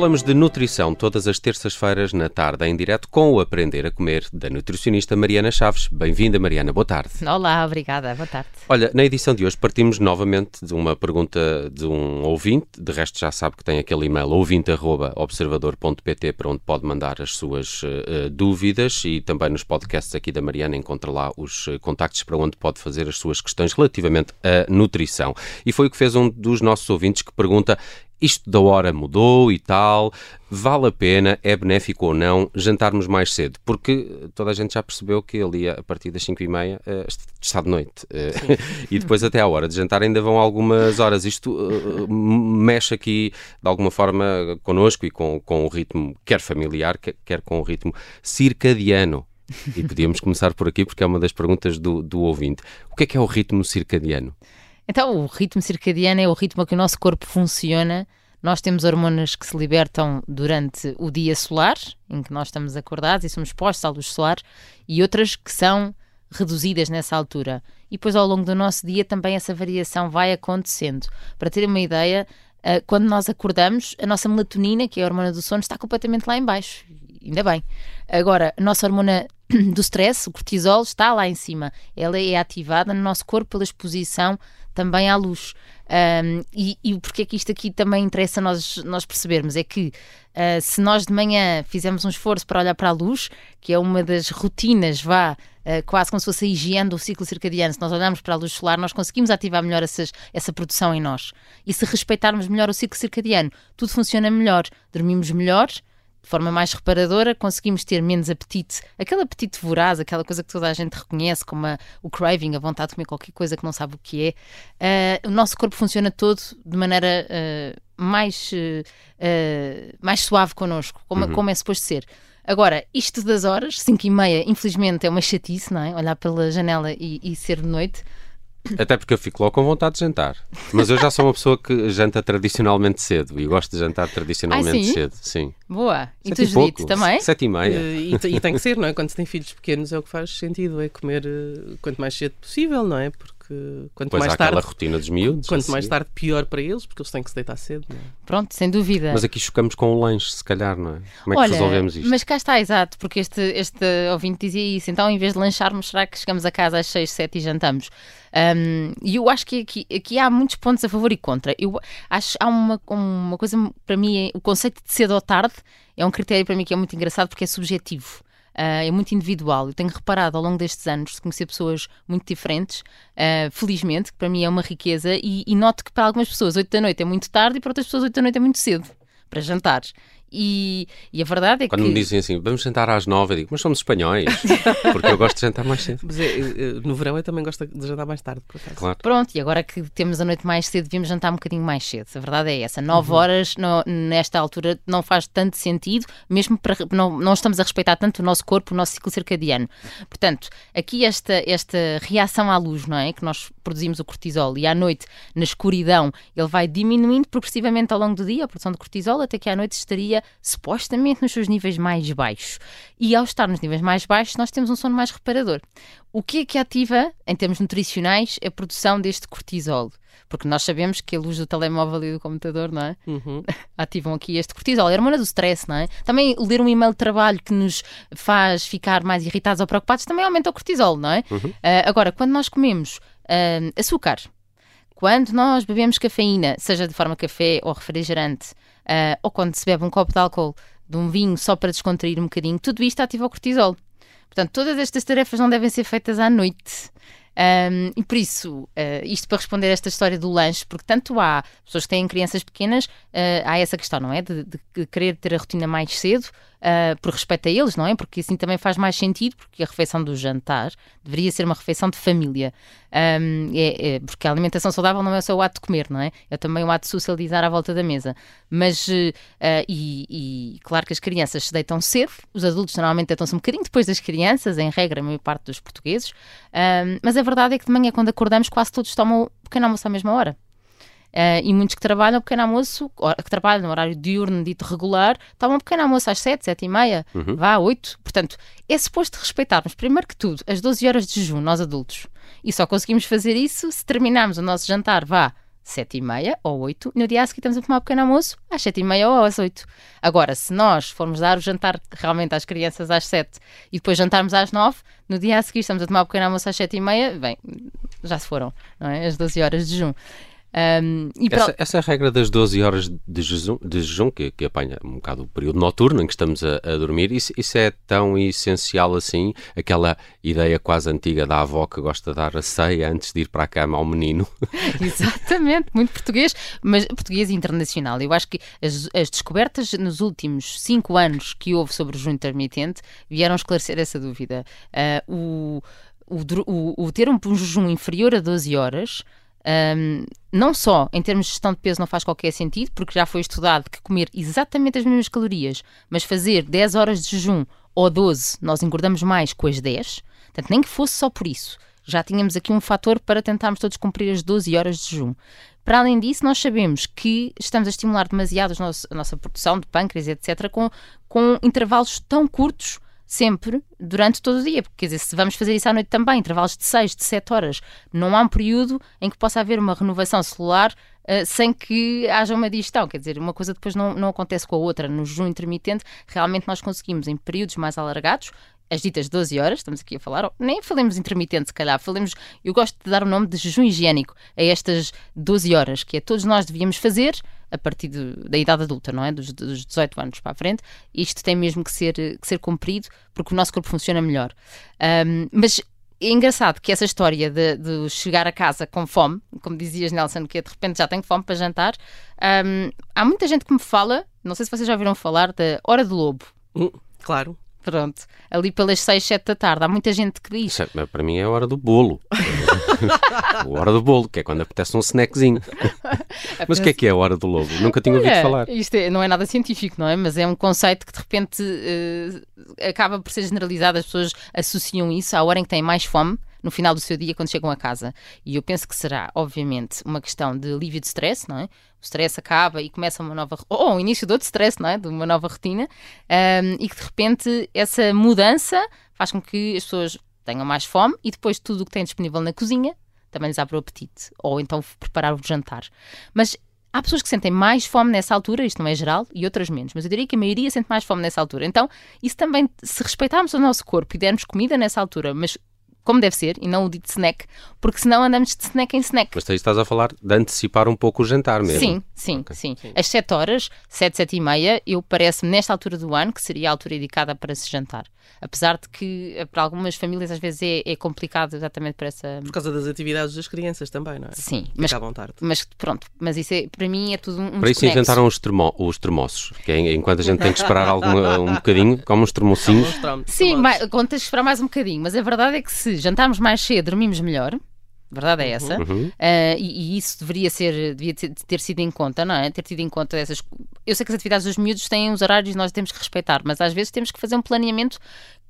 falamos de nutrição todas as terças-feiras na tarde em direto com o Aprender a Comer da nutricionista Mariana Chaves. Bem-vinda, Mariana. Boa tarde. Olá, obrigada. Boa tarde. Olha, na edição de hoje partimos novamente de uma pergunta de um ouvinte. De resto, já sabe que tem aquele e-mail ouvinte.observador.pt para onde pode mandar as suas uh, dúvidas e também nos podcasts aqui da Mariana encontra lá os uh, contactos para onde pode fazer as suas questões relativamente à nutrição. E foi o que fez um dos nossos ouvintes que pergunta isto da hora mudou e tal, vale a pena, é benéfico ou não jantarmos mais cedo? Porque toda a gente já percebeu que ali a partir das 5 e meia uh, está de noite uh, e depois até à hora de jantar ainda vão algumas horas. Isto uh, mexe aqui de alguma forma connosco e com, com o ritmo, quer familiar, quer, quer com o ritmo circadiano. E podíamos começar por aqui porque é uma das perguntas do, do ouvinte. O que é que é o ritmo circadiano? Então, o ritmo circadiano é o ritmo que o nosso corpo funciona. Nós temos hormonas que se libertam durante o dia solar, em que nós estamos acordados e somos expostos à luz solar, e outras que são reduzidas nessa altura. E depois, ao longo do nosso dia, também essa variação vai acontecendo. Para ter uma ideia, eh, quando nós acordamos, a nossa melatonina, que é a hormona do sono, está completamente lá em baixo. Ainda bem. Agora, a nossa hormona do stress, o cortisol, está lá em cima. Ela é ativada no nosso corpo pela exposição também à luz. Um, e, e porque é que isto aqui também interessa nós, nós percebermos? É que uh, se nós de manhã fizermos um esforço para olhar para a luz, que é uma das rotinas, vá, uh, quase como se fosse a higiene do ciclo circadiano, se nós olharmos para a luz solar, nós conseguimos ativar melhor essas, essa produção em nós. E se respeitarmos melhor o ciclo circadiano, tudo funciona melhor, dormimos melhor de forma mais reparadora, conseguimos ter menos apetite, aquele apetite voraz, aquela coisa que toda a gente reconhece como a, o craving, a vontade de comer qualquer coisa que não sabe o que é. Uh, o nosso corpo funciona todo de maneira uh, mais, uh, mais suave connosco, como, uhum. como é suposto ser. Agora, isto das horas, 5 e meia, infelizmente é uma chatice, não é? Olhar pela janela e, e ser de noite. Até porque eu fico logo com vontade de jantar. Mas eu já sou uma pessoa que janta tradicionalmente cedo e gosto de jantar tradicionalmente ah, sim? cedo. Sim. Boa. E tu, Judite, também? Sete e meia. E, e, e, tem que ser, não é? Quando se tem filhos pequenos é o que faz sentido, é comer uh, quanto mais cedo possível, não é? Porque quanto pois mais há tarde. aquela rotina dos miúdos. Quanto mais tarde, pior para eles, porque eles têm que se deitar cedo. Não é? Pronto, sem dúvida. Mas aqui chocamos com o lanche, se calhar, não é? Como é que Olha, resolvemos isto? Mas cá está, exato, porque este, este ouvinte dizia isso. Então, em vez de lancharmos, será que chegamos a casa às 6, 7 e jantamos? Um, e eu acho que aqui, aqui há muitos pontos a favor e contra. Eu acho há uma, uma coisa, para mim, é, o conceito de cedo ou tarde é um critério para mim que é muito engraçado porque é subjetivo. Uh, é muito individual. Eu tenho reparado ao longo destes anos de conhecer pessoas muito diferentes, uh, felizmente, que para mim é uma riqueza, e, e noto que para algumas pessoas 8 da noite é muito tarde e para outras pessoas 8 da noite é muito cedo para jantar. E, e, a verdade é Quando que. Quando me dizem assim, vamos jantar às nove, eu digo, mas somos espanhóis, porque eu gosto de jantar mais cedo. Mas é, no verão eu também gosto de jantar mais tarde, por acaso. Claro. Pronto, e agora que temos a noite mais cedo, devíamos jantar um bocadinho mais cedo. A verdade é essa. Nove uhum. horas, no, nesta altura, não faz tanto sentido, mesmo para. Não, não estamos a respeitar tanto o nosso corpo, o nosso ciclo circadiano. Portanto, aqui esta, esta reação à luz, não é? Que nós produzimos o cortisol e à noite, na escuridão, ele vai diminuindo progressivamente ao longo do dia a produção de cortisol, até que à noite estaria supostamente nos seus níveis mais baixos. E ao estar nos níveis mais baixos, nós temos um sono mais reparador. O que é que ativa, em termos nutricionais, a produção deste cortisol? Porque nós sabemos que a luz do telemóvel e do computador, não é? Uhum. Ativam aqui este cortisol. É a hormona do stress, não é? Também ler um e-mail de trabalho que nos faz ficar mais irritados ou preocupados também aumenta o cortisol, não é? Uhum. Uh, agora, quando nós comemos uh, açúcar, quando nós bebemos cafeína, seja de forma café ou refrigerante, uh, ou quando se bebe um copo de álcool de um vinho só para descontrair um bocadinho, tudo isto ativa o cortisol. Portanto, todas estas tarefas não devem ser feitas à noite. Um, e por isso, uh, isto para responder a esta história do lanche, porque tanto há pessoas que têm crianças pequenas, uh, há essa questão, não é? De, de, querer ter a rotina mais cedo, uh, por respeito a eles, não é? Porque assim também faz mais sentido, porque a refeição do jantar deveria ser uma refeição de família. Um, é, é, porque a alimentação saudável não é só o ato de comer, não é? É também o ato de socializar à volta da mesa. Mas, e, e, claro que as crianças se deitam cedo, os adultos normalmente deitam-se um bocadinho depois das crianças, em regra, a maior parte dos portugueses, um, mas a verdade é que de manhã, quando acordamos, quase todos tomam pequeno almoço à mesma hora. Uh, e muitos que trabalham pequeno almoço, que trabalham no horário diurno dito regular, tomam pequeno almoço às 7, 7 e meia, uhum. vá, 8. Portanto, é suposto respeitarmos, primeiro que tudo, as 12 horas de jejum, nós adultos. E só conseguimos fazer isso se terminarmos o nosso jantar, vá, sete e meia ou oito, no dia a seguir estamos a tomar um pequeno almoço às sete e meia ou às oito. Agora, se nós formos dar o jantar realmente às crianças às sete e depois jantarmos às nove, no dia a seguir estamos a tomar um pequeno almoço às sete e meia, bem, já se foram, não é? As 12 horas de jejum. Um, essa, essa, é regra das 12 horas de jejum, de jejum que, que, apanha um bocado o período noturno em que estamos a, a dormir, isso, isso, é tão essencial assim? Aquela ideia quase antiga da avó que gosta de dar a ceia antes de ir para a cama ao menino. Exatamente, muito português, mas português internacional. Eu acho que as, as descobertas nos últimos 5 anos que houve sobre o jejum intermitente vieram esclarecer essa dúvida. Uh, o, o, o, o ter um jejum inferior a 12 horas um, não só em termos de gestão de peso não faz qualquer sentido, porque já foi estudado que comer exatamente as mesmas calorias, mas fazer 10 horas de jejum ou 12, nós engordamos mais com as 10. Portanto, nem que fosse só por isso. Já tínhamos aqui um fator para tentarmos todos cumprir as 12 horas de jejum. Para além disso, nós sabemos que estamos a estimular demasiado a nossa produção de pâncreas, etc., com, com intervalos tão curtos sempre durante todo o dia. Porque, quer dizer, se vamos fazer isso à noite também, intervalos de 6, de 7 horas, não há um período em que possa haver uma renovação celular uh, sem que haja uma digestão. Quer dizer, uma coisa depois não, não acontece com a outra. No jejum intermitente, realmente nós conseguimos, em períodos mais alargados, as ditas 12 horas, estamos aqui a falar, nem falemos intermitente, se calhar, falemos, eu gosto de dar o nome de jejum higiênico a estas 12 horas, que é todos nós devíamos fazer a partir de, da idade adulta, não é? Dos, dos 18 anos para a frente, isto tem mesmo que ser, que ser cumprido porque o nosso corpo funciona melhor. Um, mas é engraçado que essa história de, de, chegar a casa com fome, como dizias, Nelson, que de repente já tenho fome para jantar, um, há muita gente que me fala, não sei se vocês já ouviram falar, da hora do lobo. Hum, claro. Pronto, ali pelas 6, 7 da tarde. Há muita gente que diz. É, para mim é a hora do bolo. a hora do bolo, que é quando apetece um snackzinho. Mas o que é que é a hora do lobo? Nunca tinha ouvido falar. Isto é, não é nada científico, não é? Mas é um conceito que de repente uh, acaba por ser generalizado. As pessoas associam isso à hora em que têm mais fome no final do seu dia quando chegam a casa. E eu penso que será, obviamente, uma questão de alívio de stress, não é? O stress acaba e começa uma nova. ou o início de outro stress, não é? De uma nova rotina. Um, e que de repente essa mudança faz com que as pessoas tenham mais fome e depois tudo o que têm disponível na cozinha também lhes abre o apetite. Ou então preparar o jantar. Mas Há pessoas que sentem mais fome nessa altura, isto não é geral, e outras menos, mas eu diria que a maioria sente mais fome nessa altura. Então, isso também, se respeitarmos o nosso corpo e dermos comida nessa altura, mas como deve ser, e não o dito snack, porque senão andamos de snack em snack. Mas aí estás a falar de antecipar um pouco o jantar mesmo. Sim, sim, okay. sim. sim. Às 7 horas, 7, 7 e meia, eu parece-me nesta altura do ano que seria a altura indicada para se jantar. Apesar de que eh, para algumas famílias às vezes é, é complicado exatamente para essa. Por causa das atividades das crianças também, não é? Sim, mas, tarde. mas pronto, mas isso é, para mim é tudo um. Para isso inventaram os, termo, os termossos, que é, enquanto a gente tem que esperar algum, um bocadinho, como uns termocinhos. Sim, contas que esperar mais um bocadinho, mas a verdade é que se jantarmos mais cedo, dormimos melhor. Verdade é uhum. essa. Uhum. Uh, e, e, isso deveria ser, devia ter, ter, sido em conta, não é? Ter tido em conta essas. Eu sei que as atividades dos miúdos têm os horários e nós temos que respeitar, mas às vezes temos que fazer um planeamento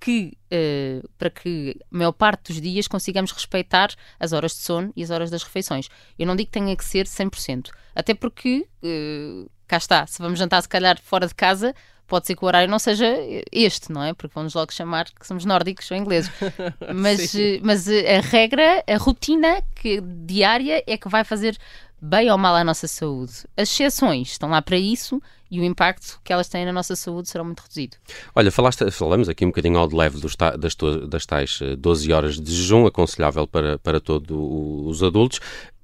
que, uh, para que a maior parte dos dias consigamos respeitar as horas de sono e as horas das refeições. Eu não digo que tenha que ser 100%, até porque, uh, cá está, se vamos jantar se calhar fora de casa, pode ser que o horário não seja este, não é? Porque vamos logo chamar que somos nórdicos ou ingleses. Mas, mas eh, a regra, a rotina que, diária é que vai fazer bem ou mal à nossa saúde. As exceções estão lá para isso e o impacto que elas têm na nossa saúde será muito reduzido. Olha, falaste, falamos aqui um bocadinho ao de leve dos, das, das tais 12 eh, horas de jejum, aconselhável para, para todos os adultos.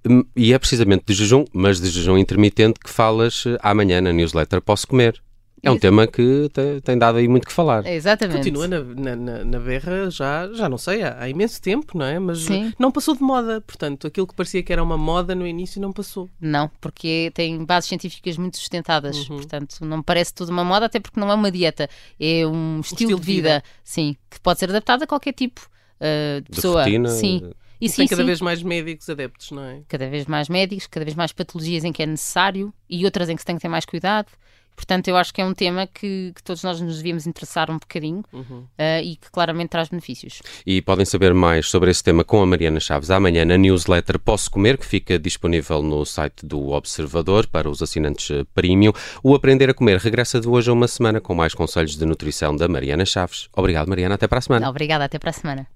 Hum, e é precisamente de jejum, mas de jejum intermitente, que falas eh, amanhã na newsletter Posso Comer. É um tema que tem, tem, dado aí muito que falar. Exatamente. Continua na, na, na berra já, já não sei, há, há, imenso tempo, não é? Mas Sim. não passou de moda. Portanto, aquilo que parecia que era uma moda no início não passou. Não, porque tem bases científicas muito sustentadas. Uhum. Portanto, não parece tudo uma moda, até porque não é uma dieta. É um, estilo, estilo de, vida, de vida, sim, que pode ser adaptado a qualquer tipo uh, de, de pessoa. Rotina, sim. E sim, tem cada sim. vez mais médicos adeptos, não é? Cada vez mais médicos, cada vez mais patologias em que é necessário e outras em que se tem que ter mais cuidado. Portanto, eu acho que é um tema que, que todos nós nos devíamos interessar um bocadinho uhum. uh, e que claramente traz benefícios. E podem saber mais sobre esse tema com a Mariana Chaves amanhã na newsletter Posso Comer, que fica disponível no site do Observador para os assinantes eh, premium. O Aprender a Comer regressa de hoje a uma semana com mais conselhos de nutrição da Mariana Chaves. Obrigado, Mariana. Até para a semana. Obrigada, até para a semana.